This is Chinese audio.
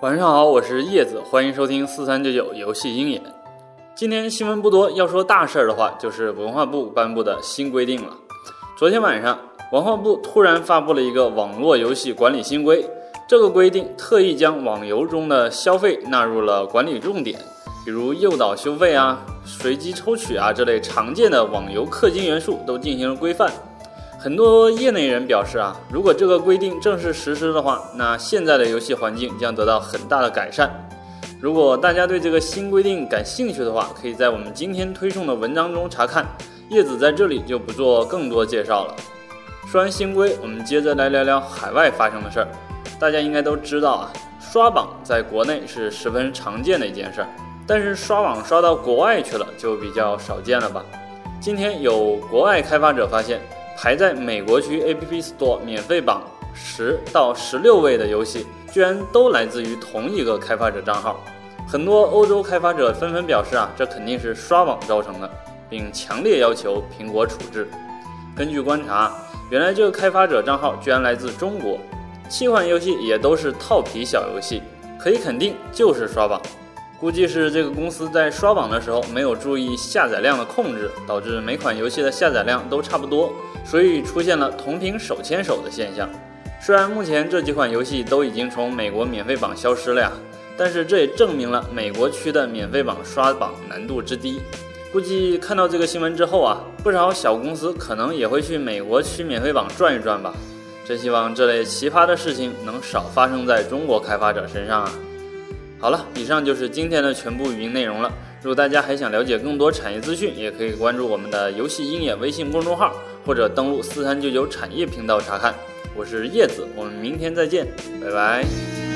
晚上好，我是叶子，欢迎收听四三九九游戏鹰眼。今天新闻不多，要说大事儿的话，就是文化部颁布的新规定了。昨天晚上，文化部突然发布了一个网络游戏管理新规，这个规定特意将网游中的消费纳入了管理重点，比如诱导收费啊、随机抽取啊这类常见的网游氪金元素都进行了规范。很多业内人表示啊，如果这个规定正式实施的话，那现在的游戏环境将得到很大的改善。如果大家对这个新规定感兴趣的话，可以在我们今天推送的文章中查看。叶子在这里就不做更多介绍了。说完新规，我们接着来聊聊海外发生的事儿。大家应该都知道啊，刷榜在国内是十分常见的一件事儿，但是刷榜刷到国外去了就比较少见了吧？今天有国外开发者发现。排在美国区 App Store 免费榜十到十六位的游戏，居然都来自于同一个开发者账号。很多欧洲开发者纷纷表示啊，这肯定是刷榜造成的，并强烈要求苹果处置。根据观察，原来这个开发者账号居然来自中国，七款游戏也都是套皮小游戏，可以肯定就是刷榜。估计是这个公司在刷榜的时候没有注意下载量的控制，导致每款游戏的下载量都差不多，所以出现了同屏手牵手的现象。虽然目前这几款游戏都已经从美国免费榜消失了呀，但是这也证明了美国区的免费榜刷榜难度之低。估计看到这个新闻之后啊，不少小公司可能也会去美国区免费榜转一转吧。真希望这类奇葩的事情能少发生在中国开发者身上啊！好了，以上就是今天的全部语音内容了。如果大家还想了解更多产业资讯，也可以关注我们的游戏鹰眼微信公众号，或者登录四三九九产业频道查看。我是叶子，我们明天再见，拜拜。